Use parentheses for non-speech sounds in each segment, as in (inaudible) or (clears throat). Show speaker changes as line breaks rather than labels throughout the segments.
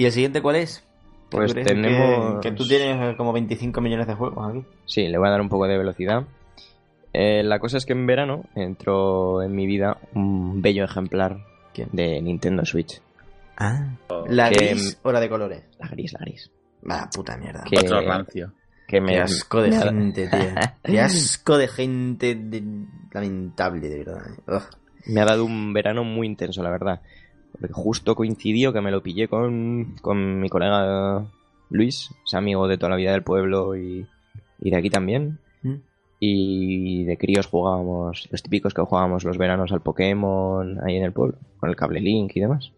¿Y el siguiente cuál es?
Pues
¿Crees que-
tenemos-
Que, tú tienes como 25 millones de juegos aquí.
Sí, le voy a dar un poco de velocidad. Eh, la cosa es que en verano entró en mi vida un bello ejemplar
¿Quién?
de Nintendo Switch.
Ah. ¿La
Que-
gris o la de colores?
La gris, la gris.
Va, puta mierda.
Que,
Otro rancio.
que me,
Qué asco de (laughs) gente, tío. Qué (laughs) asco de gente de- lamentable, de verdad. Ugh.
me ha dado un verano muy intenso, la verdad. Porque justo coincidió que me lo pillé con, con mi colega Luis, es amigo de toda la vida del pueblo y, y de aquí también.
¿Mm?
Y de críos jugábamos, los típicos que jugábamos los veranos al Pokémon ahí en el pueblo, con el cable Link y demás.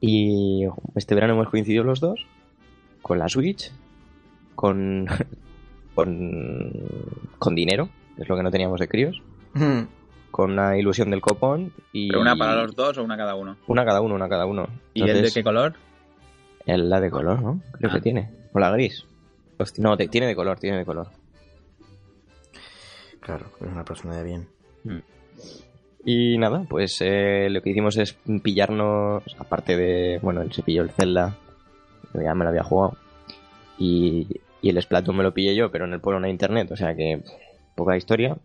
Y este verano hemos coincidido los dos con la Switch, con, (laughs) con, con dinero, que es lo que no teníamos de críos,
Hmm.
Con la ilusión del copón y...
¿Pero una para los dos o una cada uno?
Una cada uno, una cada uno.
¿Y el de qué color?
el- la de color, ¿no? Creo
Ah.
que tiene. O la gris. No, te- tiene de color, tiene de color.
Claro, es una persona de bien.
Y nada, pues eh, lo que hicimos es pillarnos, aparte de, bueno, él se pilló el Zelda, ya me lo había jugado, y, y el Splatoon me lo pillé yo, pero en el pueblo no hay internet, o sea que poca historia.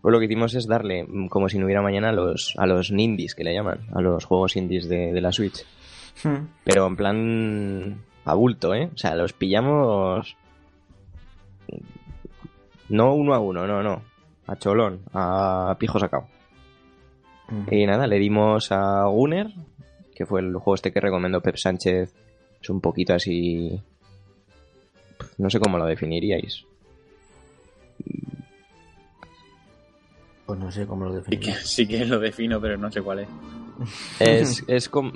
Pues lo que hicimos es darle, mm, como si no hubiera mañana, a los, a los nindies, que le llaman, a los juegos indies de, de la Switch.
Hmm.
Pero en plan a bulto, ¿eh? O sea, los pillamos... No uno a uno, no, no. A cholón, a pijo sacado.
Hmm.
Y nada, le dimos a Gunner, que fue el juego este que recomendó Pep Sánchez. Es un poquito así... No sé cómo lo definiríais.
Pues no sé cómo lo
Sí que,
definir.
sí que lo defino, pero no sé cuál es.
Es, (laughs) es como...
O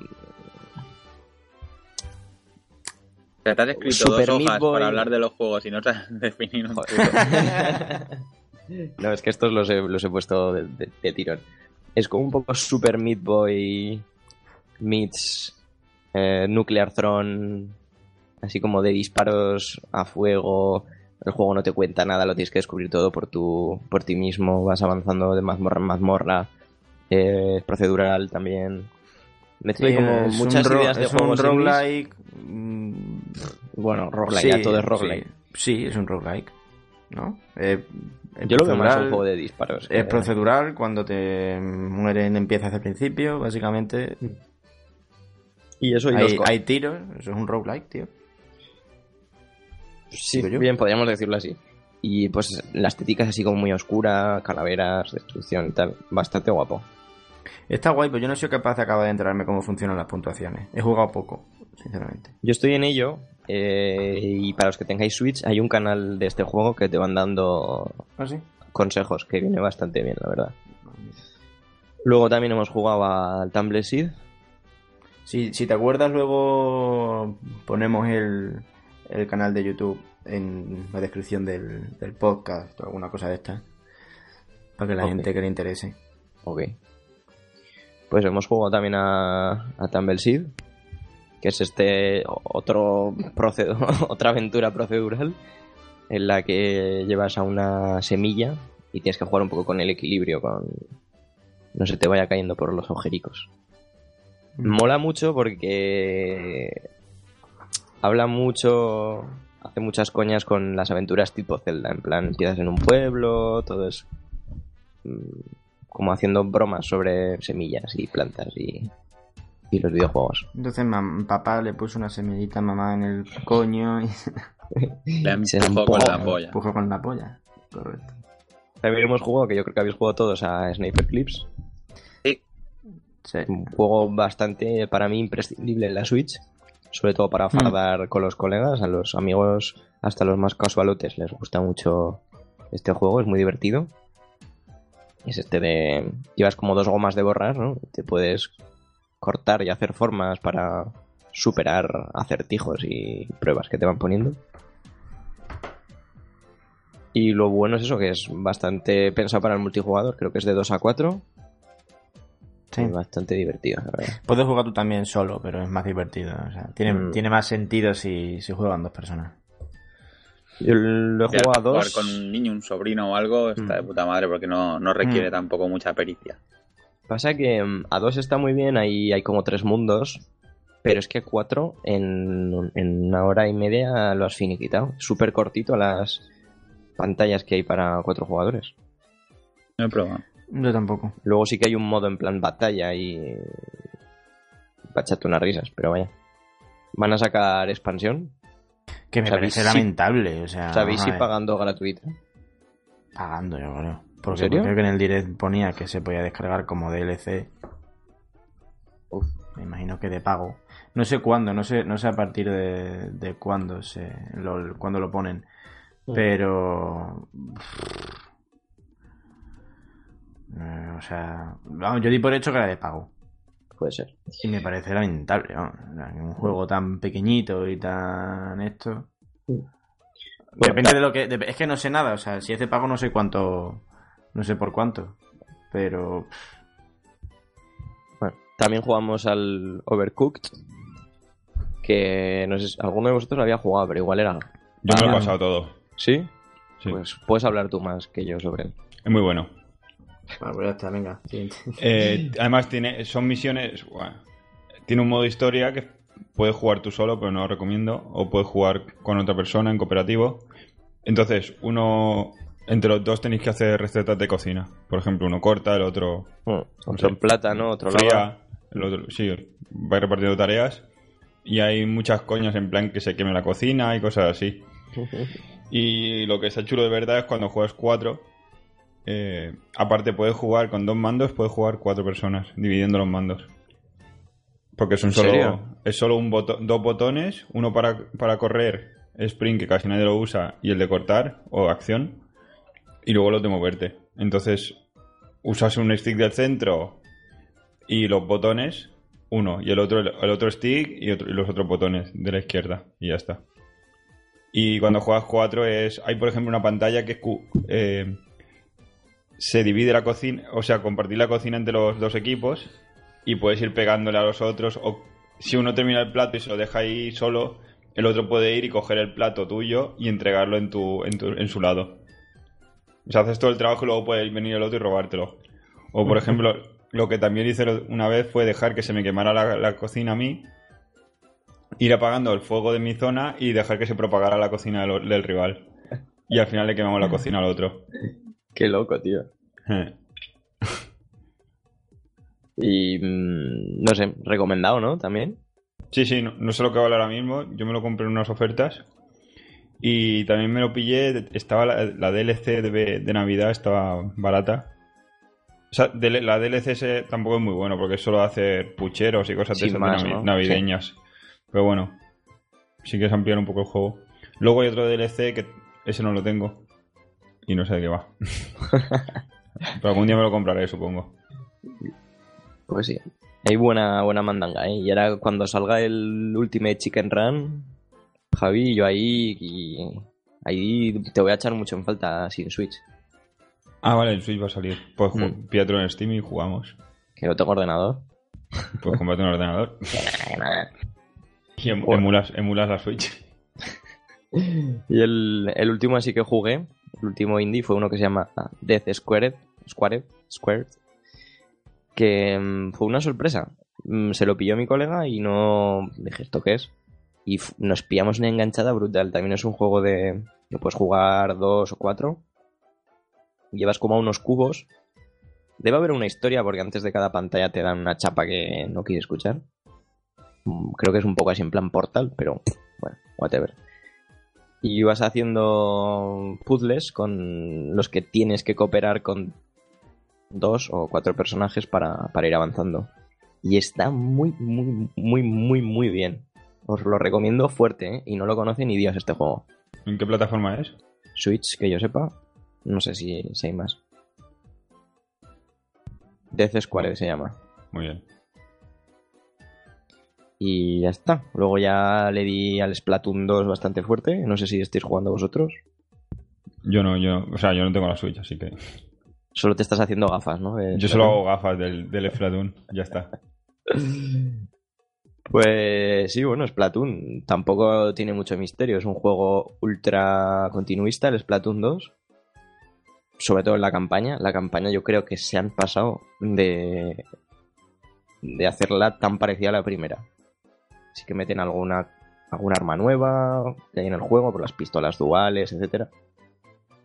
sea, te has escrito
Super
dos hojas para hablar de los juegos y no te has (laughs) definido un
Joder.
puto. (laughs)
No, es que estos los he, los he puesto de, de- de tirón. Es como un poco Super Meat Boy meets eh, Nuclear Throne, así como de disparos a fuego. El juego no te cuenta nada, lo tienes que descubrir todo por, tu, por ti mismo. Vas avanzando de mazmorra en mazmorra. Eh, es procedural también. Mezcla
Sí,
como muchas ideas de
es
juegos
un roguelike. mm,
Bueno, roguelike, ya todo es roguelike.
Sí, sí, es un roguelike. ¿No? Eh,
Yo lo veo más un juego de disparos.
Es procedural, cuando te mueren empiezas el principio, básicamente.
Y eso y
Hay, hay tiros, eso es un roguelike, tío.
Sí, bien, podríamos decirlo así. Y pues la estética es así como muy oscura, calaveras, destrucción y tal. Bastante guapo.
Está guay, pero yo no soy capaz de acabar de enterarme cómo funcionan las puntuaciones. He jugado poco, sinceramente.
Yo estoy en ello. eh, y para los que tengáis Switch, hay un canal de este juego que te van dando
¿Ah, sí?
consejos, que viene bastante bien, la verdad. Luego también hemos jugado al Tumble Seed.
Si, si te acuerdas, luego ponemos el, el canal de YouTube en la descripción del, del podcast o alguna cosa de esta. Para que la gente que le interese.
Ok. Pues hemos jugado también a, a Tumble Seed, que es este otro procedo, (laughs) otra aventura procedural en la que llevas a una semilla y tienes que jugar un poco con el equilibrio, con no se te vaya cayendo por los agujericos. Mola mucho porque habla mucho, hace muchas coñas con las aventuras tipo Zelda, en plan empiezas en un pueblo, todo es mm, como haciendo bromas sobre semillas y plantas y, y los videojuegos.
Entonces mam- papá le puso una semillita a mamá en el coño y
Le (laughs)
Se
empujó con la polla.
empujó con la polla. Correcto.
También hemos jugado, que yo creo que habéis jugado todos, a Sniper Clips.
Sí.
Un juego bastante, para mí, imprescindible en la Switch. Sobre todo para fardar con los colegas, a los amigos, hasta los más casualotes, les gusta mucho este juego, es muy divertido. Es este de... Llevas como dos gomas de borrar, ¿no? Te puedes cortar y hacer formas para superar acertijos y pruebas que te van poniendo. Y lo bueno es eso, que es bastante pensado para el multijugador, creo que es de 2 a 4.
Sí.
Es bastante divertido, la verdad.
Puedes jugar tú también solo, pero es más divertido. O sea, tiene,
Mm.
tiene más sentido si, si juegan dos personas.
Yo lo he jugado a
de jugar
dos.
con un niño, un sobrino o algo, está
Mm.
de puta madre porque no, no requiere
Mm.
tampoco mucha pericia.
Pasa que a dos está muy bien, ahí hay como tres mundos, pero es que a cuatro en, en una hora y media lo has finiquitado. Súper cortito las pantallas que hay para cuatro jugadores.
No he probado.
Yo tampoco.
Luego sí que hay un modo en plan batalla y... para echarte unas risas, pero vaya. Van a sacar expansión.
Que me
¿Sabéis
parece
si-
lamentable. O sea,
¿Sabéis si pagando gratuita?
Pagando, yo creo. Porque
serio?
creo que en el direct ponía que se podía descargar como DLC.
Uf.
Me imagino que de pago. No sé cuándo, no sé, no sé a partir de, de cuándo se lo, cuándo lo ponen.
Mm.
Pero. Eh, o sea, vamos, yo di por hecho que era de pago.
Puede ser.
Y me parece lamentable, vamos. Un juego tan pequeñito y tan esto. Depende de lo que. Es que no sé nada, o sea, si es de pago no sé cuánto. No sé por cuánto. Pero.
Bueno, también jugamos al Overcooked. Que no sé si alguno de vosotros lo había jugado, pero igual era.
Yo me lo he pasado todo.
¿Sí?
Sí.
Pues puedes hablar tú más que yo sobre él.
Es muy bueno.
Bueno, pues ya está, venga. (laughs)
Eh, además, tiene, son misiones. bueno, tiene un modo historia que puedes jugar tú solo, pero no lo recomiendo. O puedes jugar con otra persona en cooperativo. Entonces, uno. Entre los dos tenéis que hacer recetas de cocina. Por ejemplo, uno corta, el otro
Bueno, otro en plátano, otro lava.
fría. El otro, sí, vais repartiendo tareas. Y hay muchas coñas en plan que se queme la cocina y cosas así. (laughs) Y lo que está chulo de verdad es cuando juegas cuatro. Eh, aparte puedes jugar con dos mandos, puedes jugar cuatro personas, dividiendo los mandos. Porque son
¿En
solo,
serio?
es solo un boto- dos botones, uno para, para correr, sprint, que casi nadie lo usa, y el de cortar o acción, y luego los de moverte. Entonces, usas un stick del centro y los botones, uno, y el otro, el otro stick y, otro- y los otros botones de la izquierda, y ya está. Y cuando juegas 4 es. Hay, por ejemplo, una pantalla que es eh, se divide la cocina. O sea, compartir la cocina entre los dos equipos. Y puedes ir pegándole a los otros. O si uno termina el plato y se lo deja ahí solo, el otro puede ir y coger el plato tuyo y entregarlo en, tu, en, tu- en su lado. O sea, haces todo el trabajo y luego puede venir el otro y robártelo. O, por ejemplo, lo que también hice una vez fue dejar que se me quemara la, la cocina a mí ir apagando el fuego de mi zona y dejar que se propagara la cocina del, del rival. Y al final le quemamos la cocina al otro.
Qué loco, tío. (laughs) Y mm, no sé, recomendado, ¿no? También.
Sí, sí, no, no sé lo que vale ahora mismo. Yo me lo compré en unas ofertas. Y también me lo pillé. Estaba la, la DLC de, de Navidad, estaba barata. O sea, de- la DLC tampoco es muy bueno porque es solo hacer pucheros y cosas de esas
más,
navi-
¿no?
navideñas. Pero bueno, sí que es ampliar un poco el juego. Luego hay otro DLC que ese no lo tengo. Y no sé de qué va. Pero algún día me lo compraré, supongo.
Pues sí. Hay buena, buena mandanga, ¿eh? Y ahora cuando salga el Ultimate Chicken Run, Javi, yo ahí. Y ahí te voy a echar mucho en falta sin Switch.
Ah, vale, el Switch va a salir. Pues
Mm.
pídatelo en Steam y jugamos.
Que no tengo ordenador.
Puedes comprarte un ordenador. (laughs) Y em-
Bueno.
emulas, emulas la Switch. (laughs)
Y el, el último así que jugué, el último indie, fue uno que se llama Death Squared, Squared, Squared, que mm, fue una sorpresa. Mm, Se lo pilló mi colega y no dije, ¿esto qué es? Y nos pillamos una enganchada brutal. También es un juego de que puedes jugar dos o cuatro. Llevas como a unos cubos. Debe haber una historia porque antes de cada pantalla te dan una chapa que no quieres escuchar. Mm, Creo que es un poco así en plan portal, pero bueno, whatever y vas haciendo puzzles con los que tienes que cooperar con dos o cuatro personajes para, para ir avanzando. Y está muy, muy, muy, muy, muy bien. Os lo recomiendo fuerte, ¿eh? Y no lo conoce ni Dios este juego.
¿En qué plataforma es?
Switch, que yo sepa. No sé si, si hay más. Death Square se llama.
Muy bien.
Y ya está. Luego ya le di al Splatoon 2 bastante fuerte. No sé si estáis jugando vosotros.
Yo no, yo, o sea, yo no tengo la Switch, así que.
Solo te estás haciendo gafas, ¿no? De
Yo solo hago gafas del, del Splatoon, ya está. (laughs)
Pues sí, bueno, Splatoon tampoco tiene mucho misterio. Es un juego ultra continuista, el Splatoon 2. Sobre todo en la campaña. La campaña yo creo que se han pasado de, de hacerla tan parecida a la primera. Sí que meten alguna, alguna arma nueva que hay en el juego, por las pistolas duales, etcétera.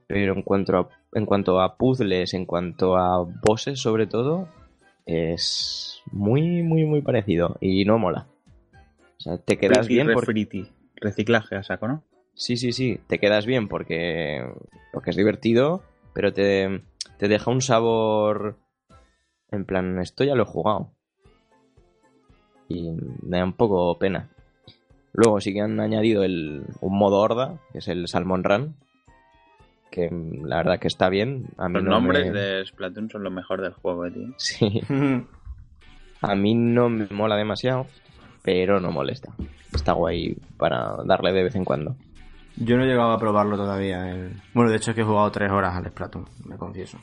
Pero en cuanto a, en cuanto a puzzles, en cuanto a bosses sobre todo, es muy, muy, muy parecido y no mola. O sea, te quedas bien porque...
Reciclaje a saco, ¿no?
Sí, sí, sí, te quedas bien porque, porque es divertido, pero te, te deja un sabor en plan, esto ya lo he jugado. Y me da un poco pena. Luego sí que han añadido el, un modo horda, que es el Salmon Run, que la verdad que está bien. A mí
Los
no
nombres
me-
de Splatoon son lo mejor del juego, eh, tío.
Sí, a mí no me mola demasiado, pero no molesta. Está guay para darle de vez en cuando.
Yo no he llegado a probarlo todavía. el- Bueno, de hecho es que he jugado tres horas al Splatoon, me confieso.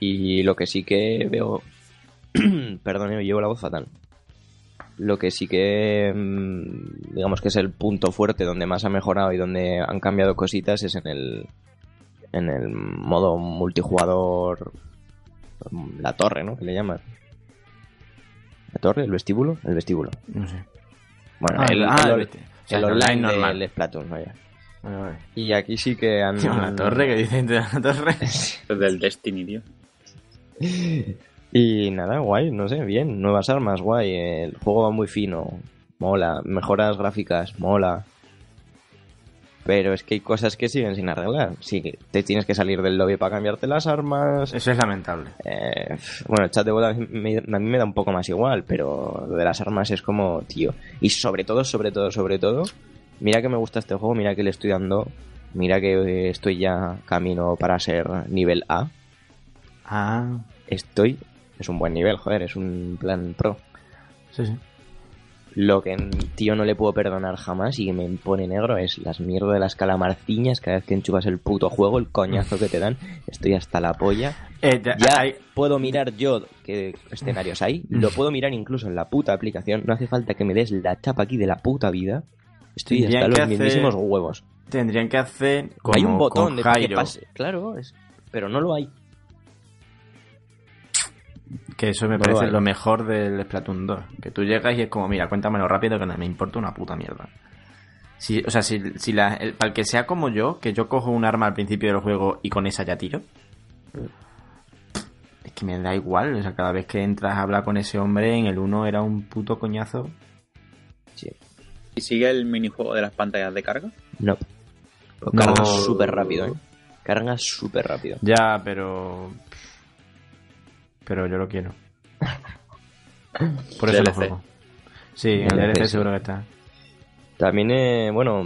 Y lo que sí que veo. (clears throat) Perdón, eh, llevo la voz fatal. Lo que sí que. mm, Digamos que es el punto fuerte donde más ha mejorado y donde han cambiado cositas es en el. En el modo multijugador. mm, La torre, ¿no? Que le llaman. ¿La torre? ¿El vestíbulo? El vestíbulo.
No sé.
Bueno,
Ah,
el,
ah,
el-
el vesti- o sea,
el
el
online
normal.
del Splatoon, vaya.
Vale, vale.
Y aquí sí que han.
Tío, la torre que dicen de la torre. (laughs)
Es del Destiny, tío. (laughs)
Y nada, guay, no sé, bien, nuevas armas, guay, el juego va muy fino, mola, mejoras gráficas, mola. Pero es que hay cosas que siguen sin arreglar. Que te tienes que salir del lobby para cambiarte las armas.
Eso es lamentable.
Eh, bueno, el chat de boda a mí me- a mí me da un poco más igual, pero lo de las armas es como, tío. Y sobre todo, sobre todo, sobre todo, mira que me gusta este juego, mira que le estoy dando, mira que eh, estoy ya camino para ser nivel A.
Ah,
Estoy, es un buen nivel, joder, es un plan pro.
sí, sí.
Lo que, tío, no le puedo perdonar jamás y me pone negro es las mierdas de las calamarciñas cada vez que enchufas el puto juego, el coñazo que te dan. Estoy hasta la polla.
Eh, ya- hay-
puedo mirar yo qué escenarios hay, lo puedo mirar incluso en la puta aplicación. No hace falta que me des la chapa aquí de la puta vida. Estoy hasta los
hacer-
mismísimos huevos.
tendrían que hacer como
hay un botón de que pase, claro, es- pero no lo hay.
Que eso me
No
parece
lo
mejor del Splatoon 2. Que tú llegas y es como, mira, cuéntamelo rápido que no me importa una puta mierda. Si, o sea, si, si la, el- para el que sea como yo, que yo cojo un arma al principio del juego y con esa ya tiro. Es que me da igual, o sea, cada vez que entras a hablar con ese hombre, en el 1 era un puto coñazo.
Sí.
¿Y sigue el minijuego de las pantallas de carga?
No. Lo
No.
súper rápido, ¿eh? Cargas súper rápido.
Ya, pero. Pero yo lo quiero. (laughs) Por eso lo
DLC.
juego. Sí, en el
DLC,
seguro que está.
También, eh, bueno,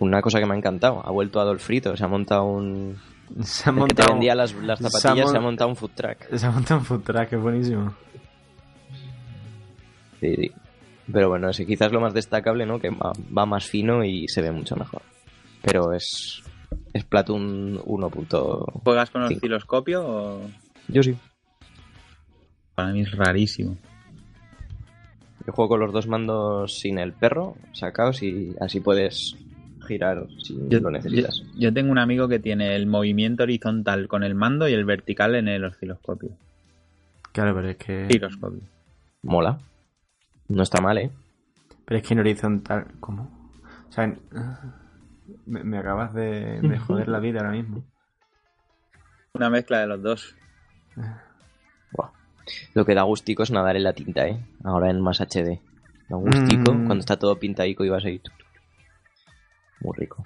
una cosa que me ha encantado. Ha vuelto Adolfrito, se ha montado un... (laughs)
Se ha
el que te
montado.
vendía las, las
se ha
zapatillas, se ha,
mon-
montado un food truck. (laughs)
Se ha montado un food truck, es buenísimo.
Sí, sí. Pero bueno, ese quizás lo más destacable, ¿no? Que va, va más fino y se ve mucho mejor. Pero es... Es Platoon 1.
¿Juegas con osciloscopio o...?
Yo sí.
Para mí es rarísimo.
Yo juego con los dos mandos sin el perro, sacados y así puedes girar si lo necesitas.
Yo, yo tengo un amigo que tiene el movimiento horizontal con el mando y el vertical en el osciloscopio.
Claro, pero es que.
Giroscopio.
Mola. No está mal, ¿eh?
Pero es que en horizontal. ¿Cómo? O sea, en- (laughs) me, me acabas de, de joder la vida ahora mismo.
Una mezcla de los dos.
Buah. Lo que da gustico es nadar en la tinta, ¿eh? Ahora en más HD. Da gustico
Mm.
cuando está todo pintadico y vas ahí. Muy rico.